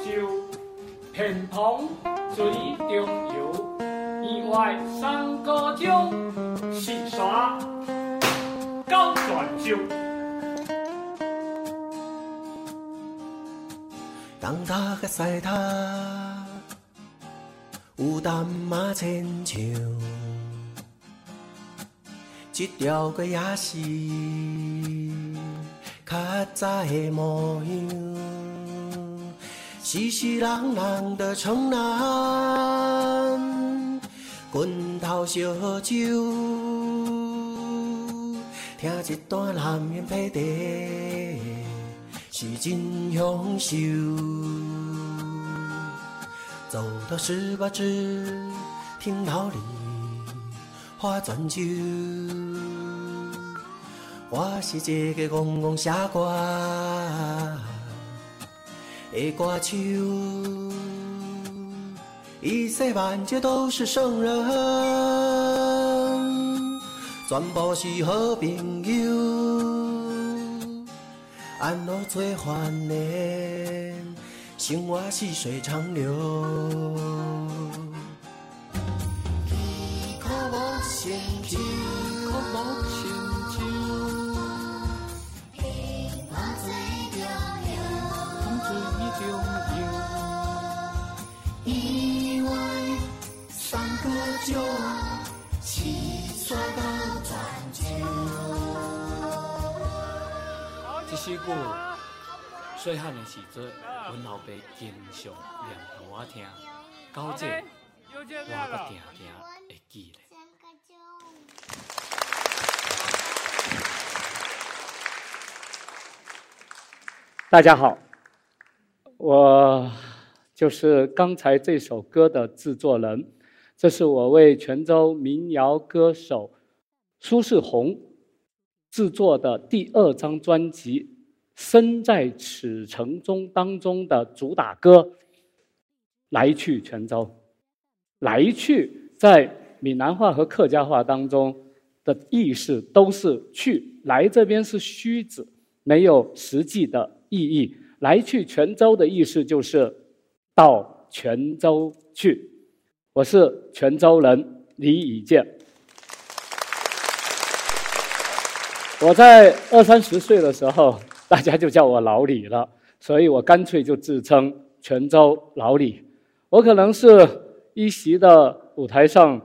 木寿州，片塘水中游，意外三个钟，四沙高转州。当他个赛他，有淡马千秋，一条个也是较早的模样。熙熙攘攘的城南，滚烫烧酒，听一段南辕北辙。是真享受，走到十八支，听老李花泉酒。我是一个戆戆写歌的歌手，一世万劫都是圣人，全部是好朋友。安乐最欢恋，生活细水长流。可无成就，重要。意外三个九，七刷到转九。这首歌细汉的时阵，阮老爸经常念给我听，到这我搁定定会记咧。三个钟。大家好，我就是刚才这首歌的制作人，这是我为泉州民谣歌手苏世宏制作的第二张专辑《身在此城中》当中的主打歌《来去泉州》。来去在闽南话和客家话当中的意思都是去，来这边是虚指，没有实际的意义。来去泉州的意思就是到泉州去。我是泉州人李以健。我在二三十岁的时候，大家就叫我老李了，所以我干脆就自称泉州老李。我可能是一席的舞台上，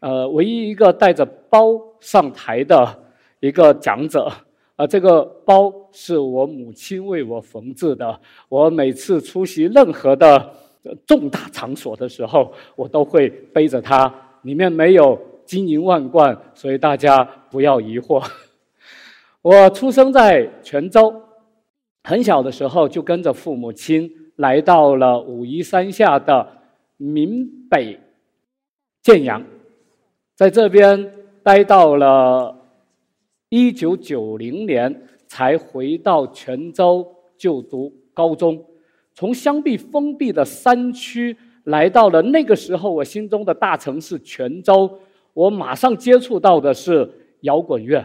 呃，唯一一个带着包上台的一个讲者。啊，这个包是我母亲为我缝制的。我每次出席任何的重大场所的时候，我都会背着它，里面没有金银万贯，所以大家不要疑惑。我出生在泉州，很小的时候就跟着父母亲来到了武夷山下的闽北建阳，在这边待到了一九九零年，才回到泉州就读高中。从相对封闭的山区来到了那个时候我心中的大城市泉州，我马上接触到的是摇滚乐。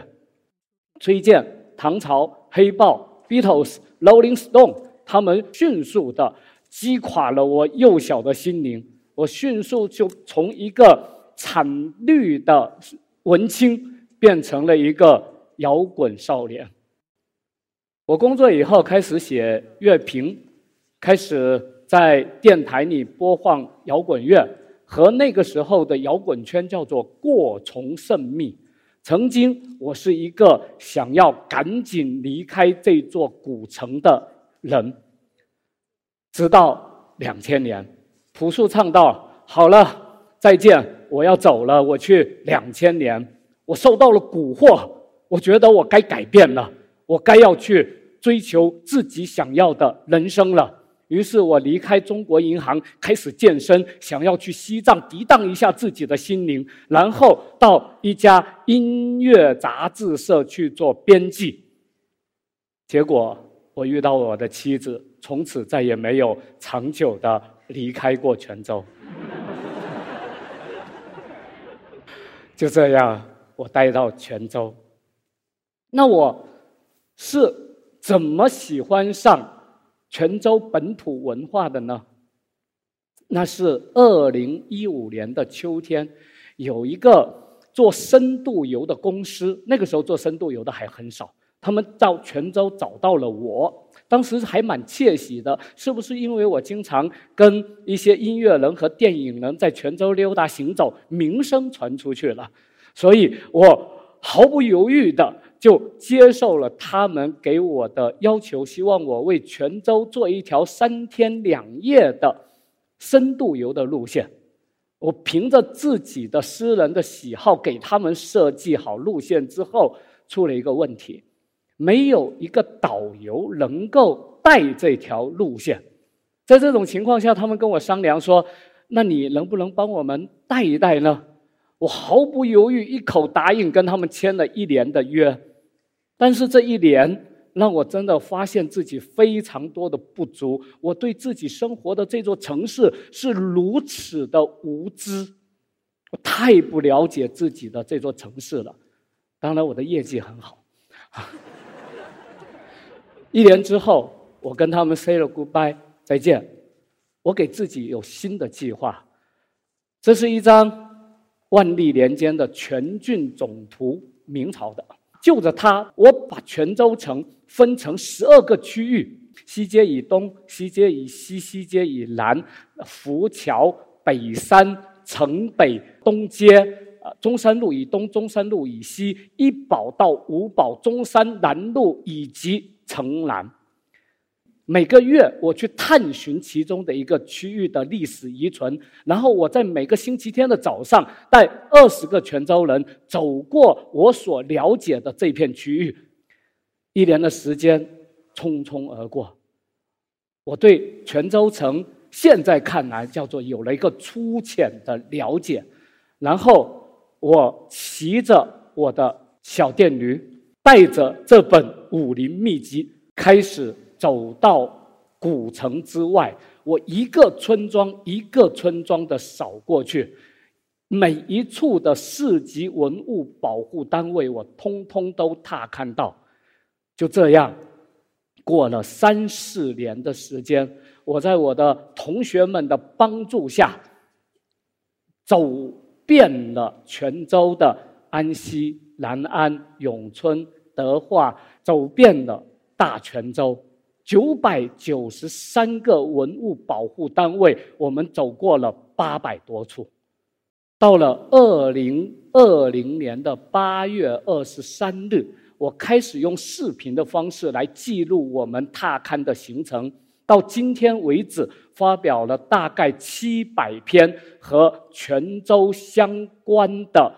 崔健、唐朝、黑豹、Beatles、Rolling Stone，他们迅速的击垮了我幼小的心灵。我迅速就从一个惨绿的文青变成了一个摇滚少年。我工作以后开始写乐评，开始在电台里播放摇滚乐，和那个时候的摇滚圈叫做过从甚密。曾经，我是一个想要赶紧离开这座古城的人。直到两千年，朴树唱到：“好了，再见，我要走了，我去两千年。”我受到了蛊惑，我觉得我该改变了，我该要去追求自己想要的人生了。于是我离开中国银行，开始健身，想要去西藏涤荡一下自己的心灵，然后到一家音乐杂志社去做编辑。结果我遇到我的妻子，从此再也没有长久的离开过泉州。就这样，我待到泉州。那我是怎么喜欢上？泉州本土文化的呢？那是二零一五年的秋天，有一个做深度游的公司，那个时候做深度游的还很少，他们到泉州找到了我，当时还蛮窃喜的，是不是因为我经常跟一些音乐人和电影人在泉州溜达行走，名声传出去了，所以我毫不犹豫的就接受了他们给我的要求，希望我为泉州做一条三天两夜的。深度游的路线，我凭着自己的私人的喜好给他们设计好路线之后，出了一个问题，没有一个导游能够带这条路线。在这种情况下，他们跟我商量说：“那你能不能帮我们带一带呢？”我毫不犹豫，一口答应，跟他们签了一年的约。但是这一年。让我真的发现自己非常多的不足，我对自己生活的这座城市是如此的无知，我太不了解自己的这座城市了。当然，我的业绩很好。一年之后，我跟他们 say 了 goodbye，再见。我给自己有新的计划。这是一张万历年间的全郡总图，明朝的。就着它，我把泉州城分成十二个区域：西街以东、西街以西、西街以南、浮桥、北山、城北、东街、啊中山路以东、中山路以西、一堡到五堡、中山南路以及城南。每个月我去探寻其中的一个区域的历史遗存，然后我在每个星期天的早上带二十个泉州人走过我所了解的这片区域。一年的时间匆匆而过，我对泉州城现在看来叫做有了一个粗浅的了解。然后我骑着我的小电驴，带着这本武林秘籍开始。走到古城之外，我一个村庄一个村庄的扫过去，每一处的市级文物保护单位，我通通都踏看到。就这样，过了三四年的时间，我在我的同学们的帮助下，走遍了泉州的安溪、南安、永春、德化，走遍了大泉州。九百九十三个文物保护单位，我们走过了八百多处。到了二零二零年的八月二十三日，我开始用视频的方式来记录我们踏勘的行程。到今天为止，发表了大概七百篇和泉州相关的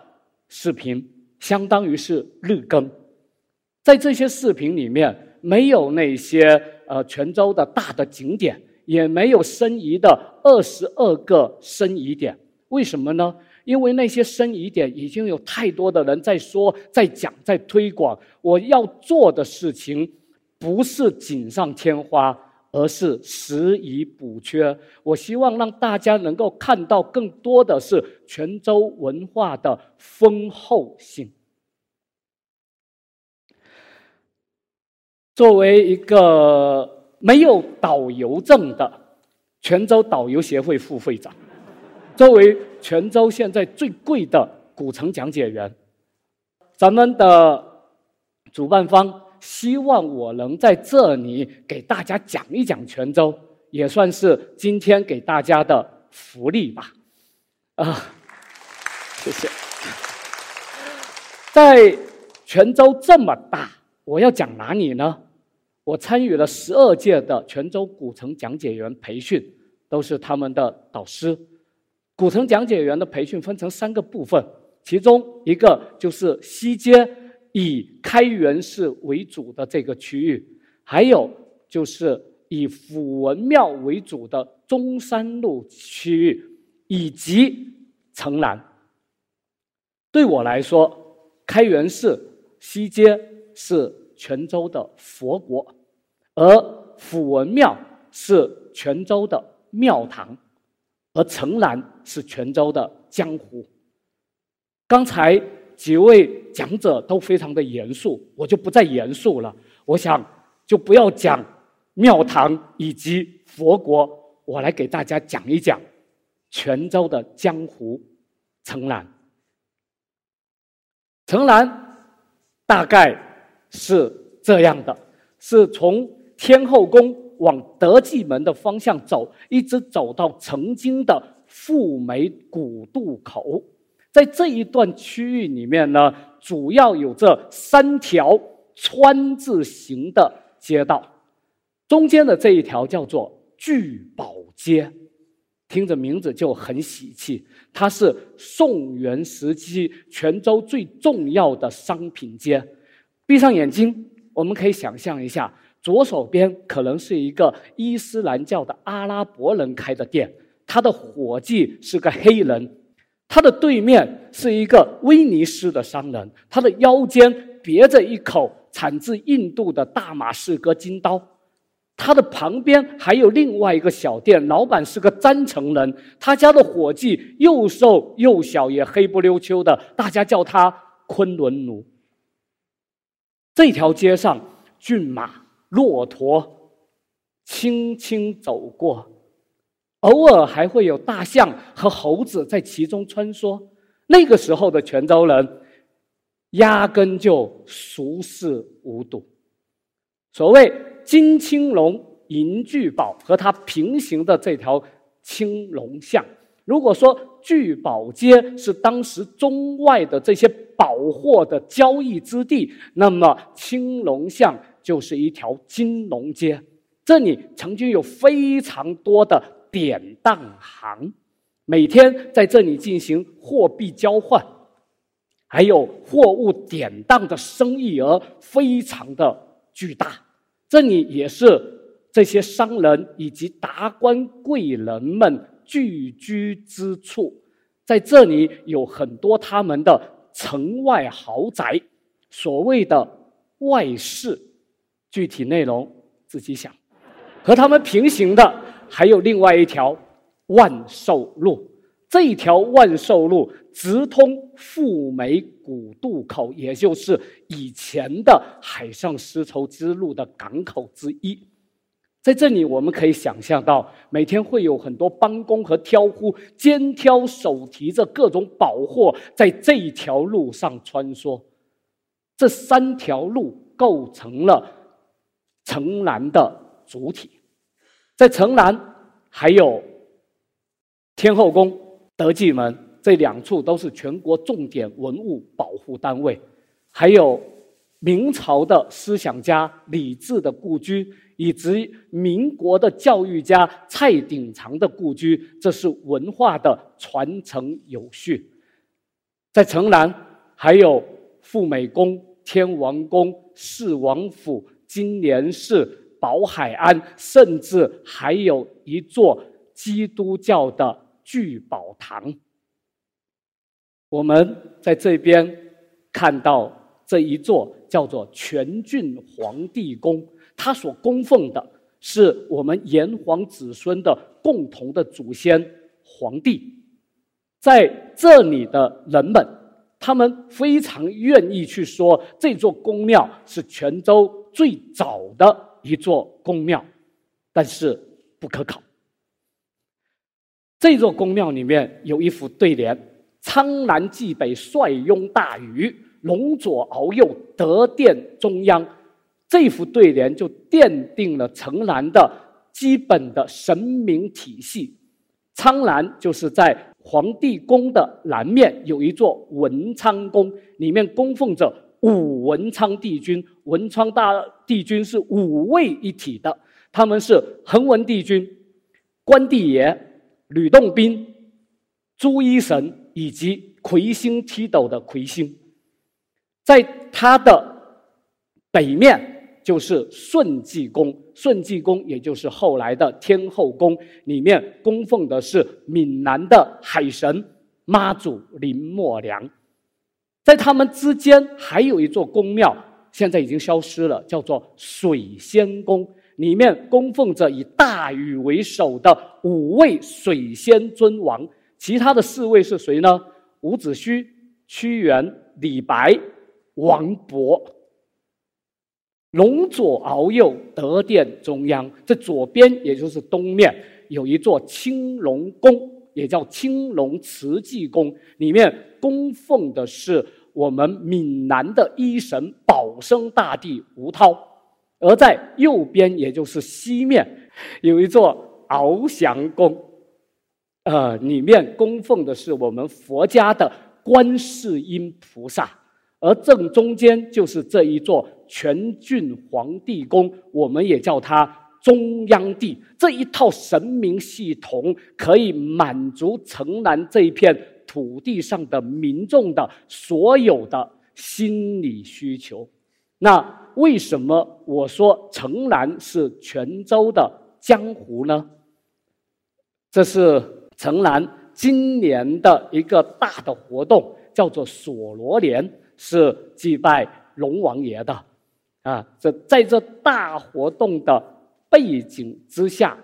视频，相当于是日更。在这些视频里面。没有那些呃泉州的大的景点，也没有申遗的二十二个申遗点，为什么呢？因为那些申遗点已经有太多的人在说、在讲、在推广。我要做的事情不是锦上添花，而是拾遗补缺。我希望让大家能够看到更多的是泉州文化的丰厚性。作为一个没有导游证的泉州导游协会副会长，作为泉州现在最贵的古城讲解员，咱们的主办方希望我能在这里给大家讲一讲泉州，也算是今天给大家的福利吧。啊，谢谢。在泉州这么大，我要讲哪里呢？我参与了十二届的泉州古城讲解员培训，都是他们的导师。古城讲解员的培训分成三个部分，其中一个就是西街以开元寺为主的这个区域，还有就是以府文庙为主的中山路区域，以及城南。对我来说，开元寺、西街是泉州的佛国。而辅文庙是泉州的庙堂，而城南是泉州的江湖。刚才几位讲者都非常的严肃，我就不再严肃了。我想就不要讲庙堂以及佛国，我来给大家讲一讲泉州的江湖城南。城南大概是这样的，是从天后宫往德济门的方向走，一直走到曾经的富美古渡口。在这一段区域里面呢，主要有这三条川字形的街道，中间的这一条叫做聚宝街，听着名字就很喜气。它是宋元时期泉州最重要的商品街。闭上眼睛，我们可以想象一下，左手边可能是一个伊斯兰教的阿拉伯人开的店，他的伙计是个黑人。他的对面是一个威尼斯的商人，他的腰间别着一口产自印度的大马士革金刀。他的旁边还有另外一个小店，老板是个詹城人，他家的伙计又瘦又小，也黑不溜秋的，大家叫他昆仑奴。这条街上，骏马、骆驼轻轻走过。偶尔还会有大象和猴子在其中穿梭。那个时候的泉州人，压根就熟视无睹。所谓金青龙、银聚宝和它平行的这条青龙巷，如果说聚宝街是当时中外的这些宝货的交易之地，那么青龙巷就是一条金融街。这里曾经有非常多的。典当行每天在这里进行货币交换，还有货物典当的生意额非常的巨大。这里也是这些商人以及达官贵人们聚居之处，在这里有很多他们的城外豪宅，所谓的外室，具体内容自己想。和他们平行的。还有另外一条万寿路，这条万寿路直通富美古渡口，也就是以前的海上丝绸之路的港口之一。在这里，我们可以想象到，每天会有很多帮工和挑夫肩挑手提着各种宝货，在这条路上穿梭。这三条路构成了城南的主体。在城南，还有天后宫、德济门这两处都是全国重点文物保护单位，还有明朝的思想家李治的故居，以及民国的教育家蔡鼎常的故居，这是文化的传承有序。在城南，还有富美宫、天王宫、四王府、今年是。宝海安，甚至还有一座基督教的聚宝堂。我们在这边看到这一座叫做全郡皇帝宫，它所供奉的是我们炎黄子孙的共同的祖先皇帝。在这里的人们，他们非常愿意去说，这座宫庙是泉州最早的。一座宫庙，但是不可考。这座宫庙里面有一副对联：“苍南冀北帅拥大禹，龙左鳌右得殿中央。”这幅对联就奠定了城南的基本的神明体系。苍南就是在皇帝宫的南面有一座文昌宫，里面供奉着。武文昌帝君，文昌大帝君是五位一体的，他们是恒文帝君、关帝爷、吕洞宾、朱一神以及魁星踢斗的魁星。在他的北面就是顺济宫，顺济宫也就是后来的天后宫，里面供奉的是闽南的海神妈祖林默娘。在他们之间还有一座宫庙，现在已经消失了，叫做水仙宫。里面供奉着以大禹为首的五位水仙尊王，其他的四位是谁呢？伍子胥、屈原、李白、王勃。龙左鳌右，德殿中央。这左边也就是东面有一座青龙宫，也叫青龙慈济宫，里面供奉的是我们闽南的医神保生大帝吴涛。而在右边，也就是西面，有一座翱翔宫，呃，里面供奉的是我们佛家的观世音菩萨。而正中间就是这一座全郡皇帝宫，我们也叫它中央帝。这一套神明系统可以满足城南这一片土地上的民众的所有的心理需求。那为什么我说城南是泉州的江湖呢？这是城南今年的一个大的活动，叫做索罗年。是祭拜龙王爷的，啊，这在这大活动的背景之下，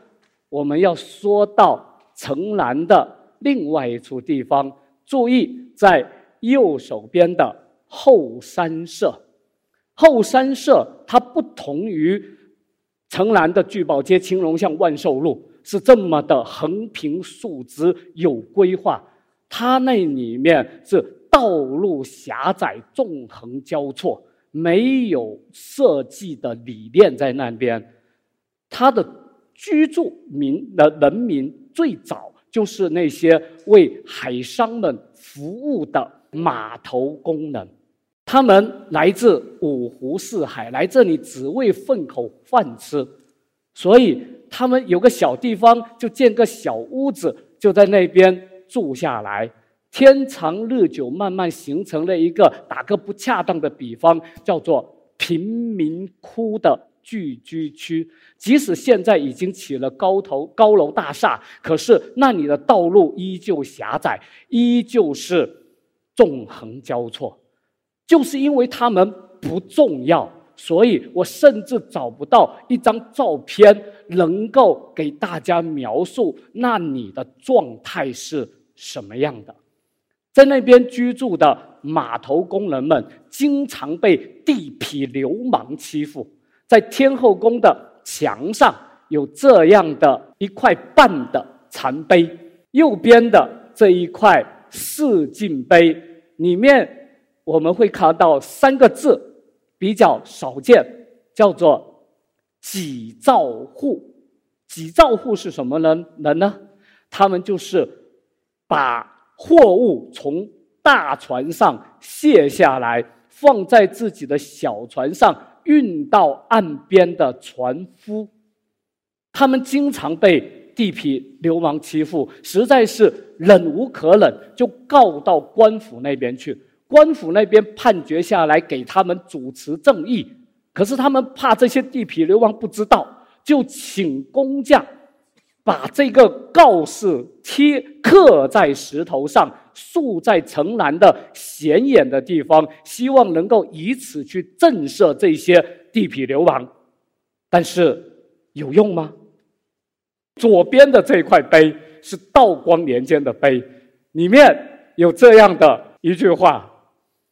我们要说到城南的另外一处地方。注意，在右手边的后山社，后山社它不同于城南的聚宝街、青龙巷、万寿路，是这么的横平竖直、有规划。它那里面是。道路狭窄，纵横交错，没有设计的理念在那边。他的居住民的人民最早就是那些为海商们服务的码头工人，他们来自五湖四海，来这里只为混口饭吃，所以他们有个小地方就建个小屋子，就在那边住下来。天长日久，慢慢形成了一个打个不恰当的比方，叫做贫民窟的聚居区。即使现在已经起了高头高楼大厦，可是那里的道路依旧狭窄，依旧是纵横交错。就是因为他们不重要，所以我甚至找不到一张照片能够给大家描述那里的状态是什么样的。在那边居住的码头工人们，经常被地痞流氓欺负。在天后宫的墙上有这样的一块半的残碑，右边的这一块四进碑里面，我们会看到三个字，比较少见，叫做“几兆户”。几兆户是什么人人呢？他们就是把。货物从大船上卸下来，放在自己的小船上运到岸边的船夫，他们经常被地痞流氓欺负，实在是忍无可忍，就告到官府那边去。官府那边判决下来，给他们主持正义。可是他们怕这些地痞流氓不知道，就请工匠。把这个告示贴刻在石头上，竖在城南的显眼的地方，希望能够以此去震慑这些地痞流氓。但是有用吗？左边的这块碑是道光年间的碑，里面有这样的一句话：“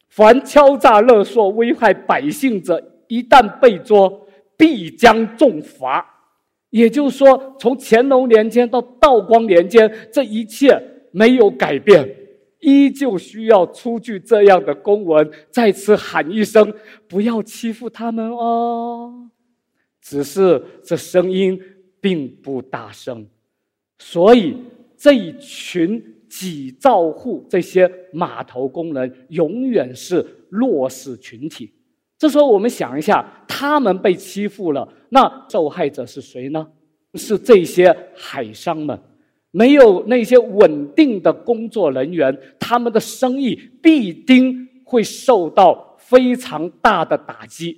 凡敲诈勒索、危害百姓者，一旦被捉，必将重罚。”也就是说，从乾隆年间到道光年间，这一切没有改变，依旧需要出具这样的公文，再次喊一声“不要欺负他们哦”。只是这声音并不大声，所以这一群几兆户这些码头工人永远是弱势群体。这时候，我们想一下，他们被欺负了，那受害者是谁呢？是这些海商们，没有那些稳定的工作人员，他们的生意必定会受到非常大的打击。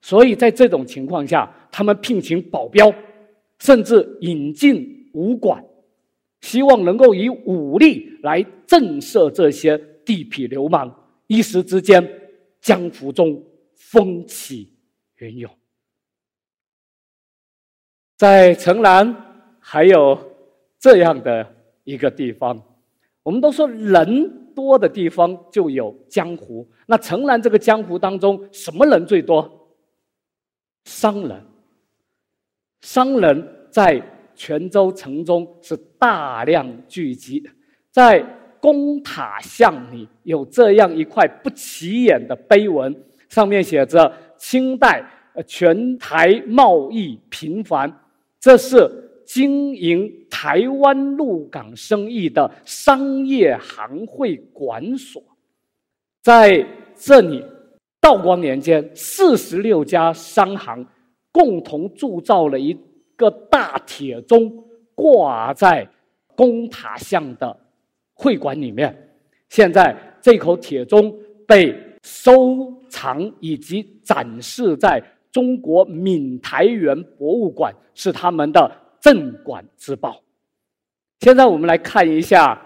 所以在这种情况下，他们聘请保镖，甚至引进武馆，希望能够以武力来震慑这些地痞流氓。一时之间，江湖中。风起云涌，在城南还有这样的一个地方。我们都说人多的地方就有江湖，那城南这个江湖当中，什么人最多？商人，商人在泉州城中是大量聚集，在公塔巷里有这样一块不起眼的碑文，上面写着“清代全台贸易频繁”，这是经营台湾陆港生意的商业行会馆所，在这里。道光年间，四十六家商行共同铸造了一个大铁钟，挂在公塔巷的会馆里面。现在这口铁钟被收藏以及展示在中国闽台园博物馆，是他们的镇馆之宝。现在我们来看一下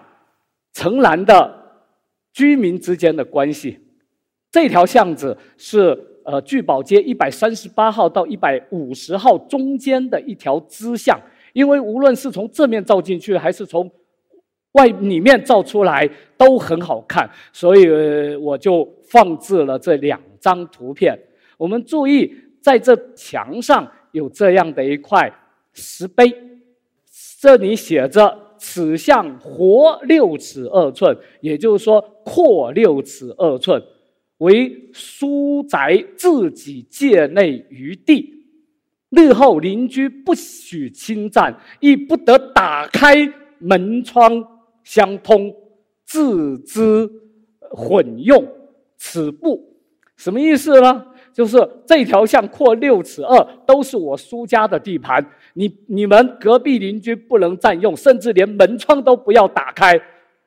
城南的居民之间的关系。这条巷子是呃聚宝街一百三十八号到一百五十号中间的一条支巷，因为无论是从正面照进去，还是从外里面照出来，都很好看，所以我就放置了这两张图片。我们注意，在这墙上有这样的一块石碑，这里写着“此巷活六尺二寸”，也就是说阔六尺二寸。为书宅自己界内余地，日后邻居不许侵占，亦不得打开门窗相通，自之混用此部。什么意思呢？就是这条巷阔六尺二，都是我苏家的地盘，你你们隔壁邻居不能占用，甚至连门窗都不要打开，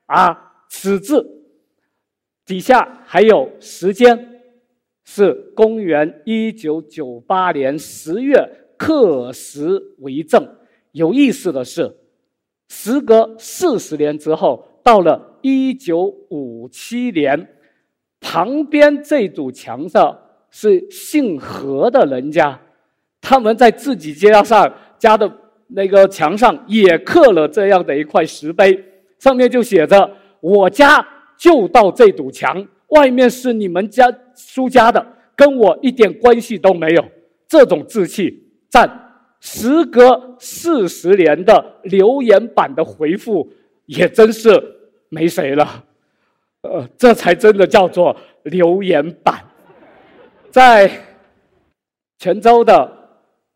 啊，此字。底下还有时间，是公元一九九八年十月，刻石为证。有意思的是，时隔四十年之后，到了一九五七年，旁边这堵墙上是姓何的人家，他们在自己家上家的那个墙上也刻了这样的一块石碑，上面就写着“我家”。就到这堵墙，外面是你们家苏家的，跟我一点关系都没有。这种志气，赞！时隔四十年的留言板的回复，也真是没谁了。呃，这才真的叫做留言板。在泉州的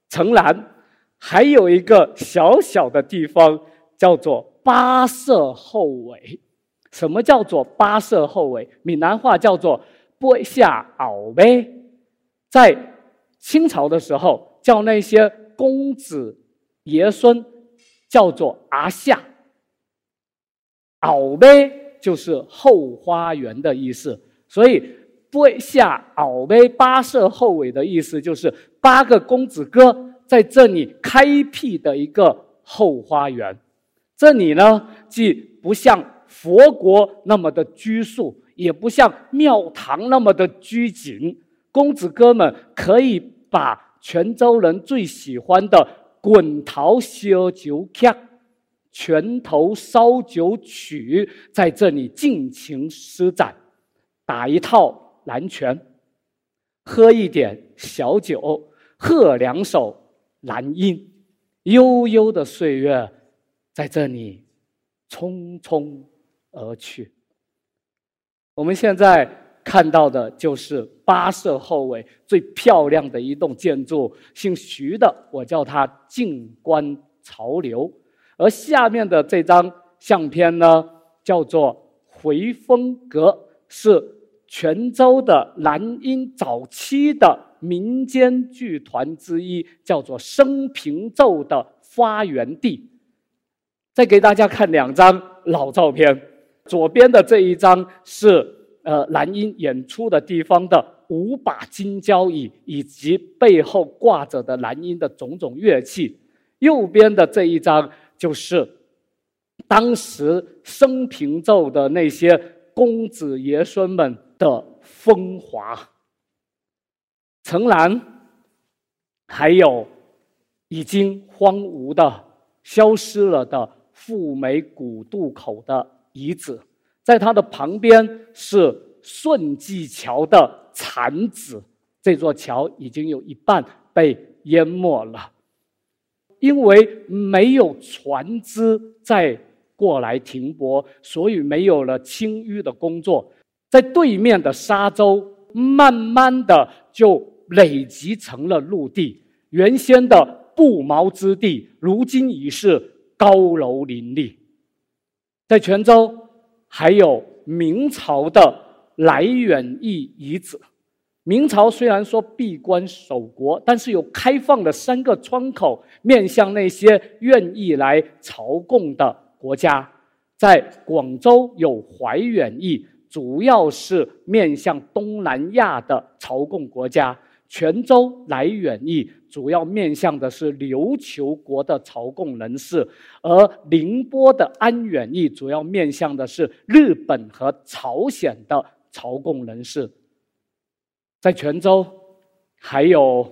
城南，还有一个小小的地方，叫做八社后尾。什么叫做八色后尾？闽南话叫做“拨下袄呗”。在清朝的时候，叫那些公子爷孙叫做阿夏。袄呗就是后花园的意思，所以“拨下袄呗”八色后尾的意思就是八个公子哥在这里开辟的一个后花园。这里呢，既不像。佛国那么的拘束，也不像庙堂那么的拘谨。公子哥们可以把泉州人最喜欢的滚桃烧酒曲、拳头烧酒曲在这里尽情施展，打一套蓝拳，喝一点小酒，喝两首蓝音，悠悠的岁月在这里匆匆。而去。我们现在看到的就是八社后尾最漂亮的一栋建筑，姓徐的，我叫它静观潮流。而下面的这张相片呢，叫做回风阁，是泉州的蓝荫早期的民间剧团之一，叫做生平奏的发源地。再给大家看两张老照片。左边的这一张是呃蓝音演出的地方的五把金交椅，以及背后挂着的蓝音的种种乐器。右边的这一张就是当时生平奏的那些公子爷孙们的风华。城南还有已经荒芜的、消失了的富美古渡口的。遗址，在它的旁边是顺济桥的残址，这座桥已经有一半被淹没了，因为没有船只再过来停泊，所以没有了清淤的工作，在对面的沙洲慢慢的就累积成了陆地，原先的不毛之地，如今已是高楼林立。在泉州，还有明朝的来远驿遗址。明朝虽然说闭关守国，但是有开放的三个窗口，面向那些愿意来朝贡的国家。在广州有怀远驿，主要是面向东南亚的朝贡国家；泉州来远驿主要面向的是琉球国的朝贡人士，而宁波的安远驿主要面向的是日本和朝鲜的朝贡人士。在泉州，还有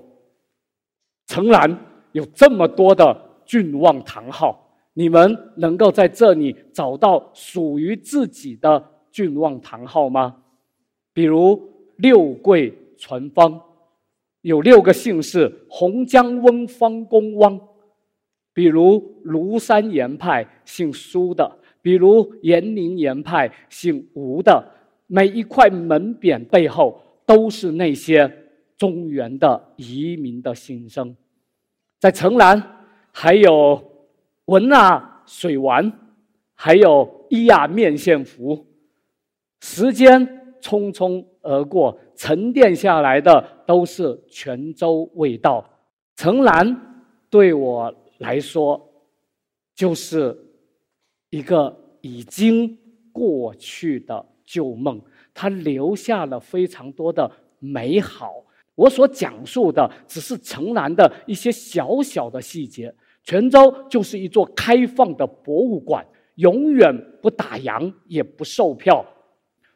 城南有这么多的郡望堂号，你们能够在这里找到属于自己的郡望堂号吗？比如六桂传芳，有六个姓氏：洪江翁方公汪；比如庐山岩派姓苏的；比如延陵岩派姓吴的。每一块门匾背后。都是那些中原的移民的心声，在城南还有文啊水丸，还有伊亚面线糊。时间匆匆而过，沉淀下来的都是泉州味道。城南对我来说，就是一个已经过去的旧梦。它留下了非常多的美好。我所讲述的只是城南的一些小小的细节。泉州就是一座开放的博物馆，永远不打烊，也不售票，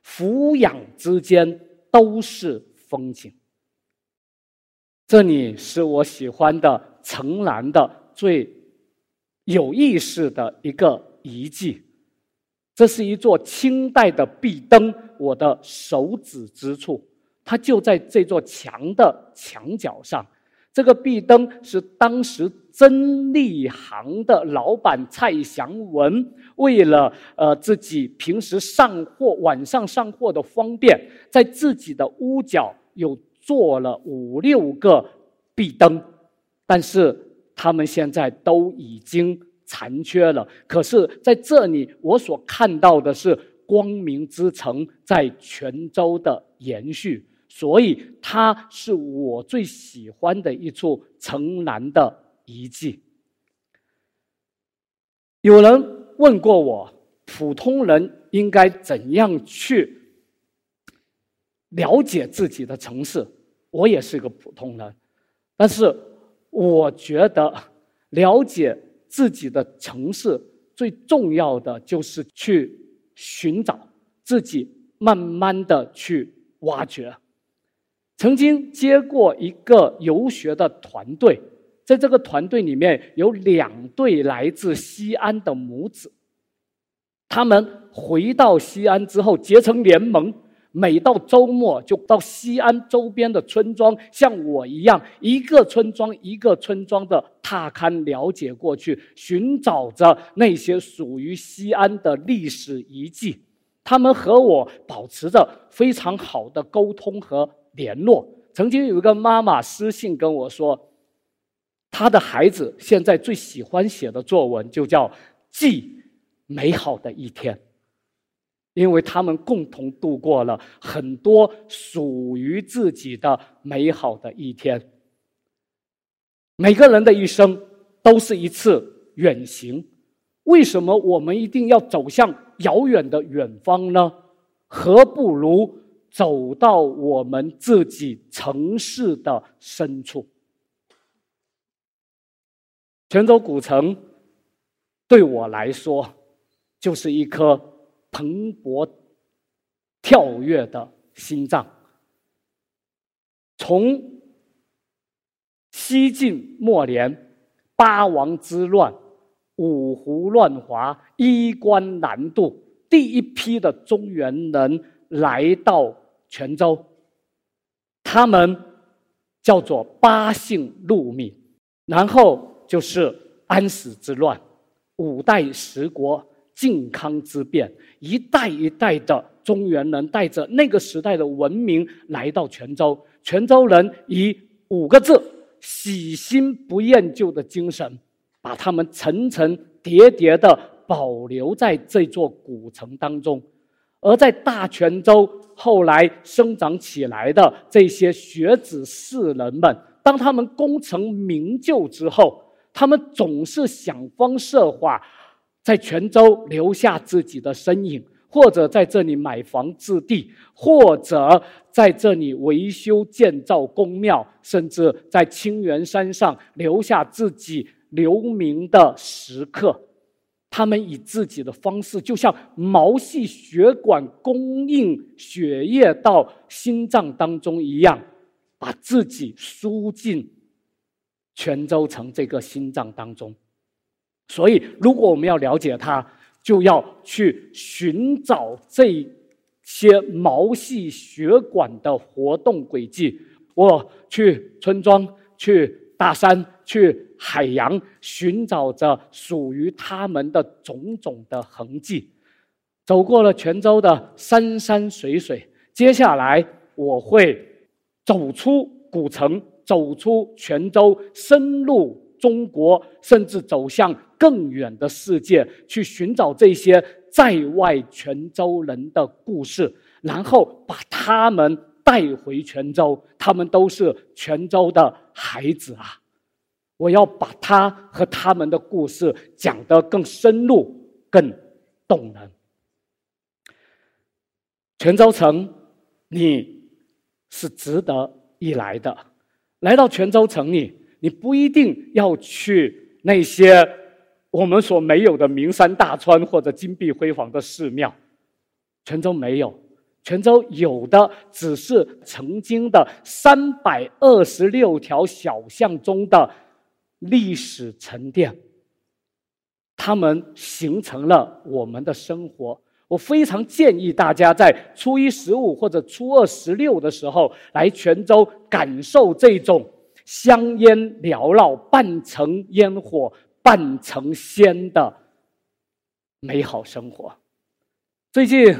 俯仰之间都是风景。这里是我喜欢的城南的最有意思的一个遗迹。这是一座清代的壁灯，我的手指之处，它就在这座墙的墙角上。这个壁灯是当时真利行的老板蔡祥文为了呃自己平时上货、晚上上货的方便，在自己的屋角有做了五六个壁灯，但是他们现在都已经。残缺了，可是在这里，我所看到的是光明之城在泉州的延续，所以它是我最喜欢的一处城南的遗迹。有人问过我，普通人应该怎样去了解自己的城市？我也是个普通人，但是我觉得了解。自己的城市最重要的就是去寻找自己，慢慢的去挖掘。曾经接过一个游学的团队，在这个团队里面有两对来自西安的母子，他们回到西安之后结成联盟。每到周末，就到西安周边的村庄，像我一样，一个村庄一个村庄的踏勘了解过去，寻找着那些属于西安的历史遗迹。他们和我保持着非常好的沟通和联络。曾经有一个妈妈私信跟我说，她的孩子现在最喜欢写的作文就叫《记美好的一天》。因为他们共同度过了很多属于自己的美好的一天。每个人的一生都是一次远行，为什么我们一定要走向遥远的远方呢？何不如走到我们自己城市的深处？泉州古城对我来说，就是一颗。蓬勃、跳跃的心脏，从西晋末年八王之乱、五胡乱华、衣冠南渡，第一批的中原人来到泉州，他们叫做八姓陆闽，然后就是安史之乱、五代十国、靖康之变，一代一代的中原人带着那个时代的文明来到泉州，泉州人以五个字“喜新不厌旧”的精神，把他们层层叠叠的保留在这座古城当中。而在大泉州后来生长起来的这些学子士人们，当他们功成名就之后，他们总是想方设法在泉州留下自己的身影，或者在这里买房置地，或者在这里维修建造宫庙，甚至在清源山上留下自己留名的石刻。他们以自己的方式，就像毛细血管供应血液到心脏当中一样，把自己输进泉州城这个心脏当中。所以，如果我们要了解它，就要去寻找这些毛细血管的活动轨迹。我去村庄，去大山。去海洋寻找着属于他们的种种的痕迹，走过了泉州的山山水水，接下来我会走出古城，走出泉州，深入中国，甚至走向更远的世界，去寻找这些在外泉州人的故事，然后把他们带回泉州。他们都是泉州的孩子啊。我要把他和他们的故事讲得更深入、更动人。泉州城，你是值得一来的。来到泉州城里，你不一定要去那些我们所没有的名山大川或者金碧辉煌的寺庙。泉州没有，泉州有的只是曾经的三百二十六条小巷中的。历史沉淀，他们形成了我们的生活。我非常建议大家在初一十五或者初二十六的时候来泉州，感受这种香烟缭绕、半城烟火半城仙的美好生活。最近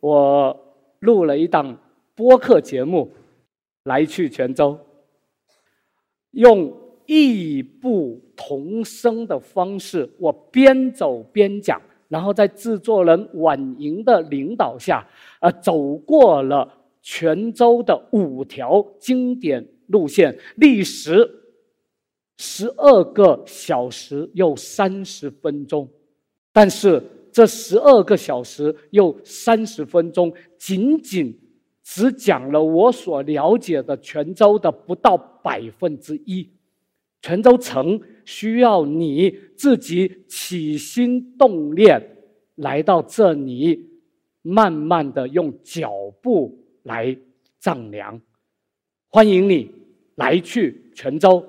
我录了一档播客节目，来去泉州，用。异步同声的方式，我边走边讲，然后在制作人婉莹的领导下，呃，走过了泉州的五条经典路线，历时十二个小时又三十分钟。但是这十二个小时又三十分钟，仅仅只讲了我所了解的泉州的不到百分之一。泉州城需要你自己起心动念来到这里，慢慢的用脚步来丈量。欢迎你来去泉州。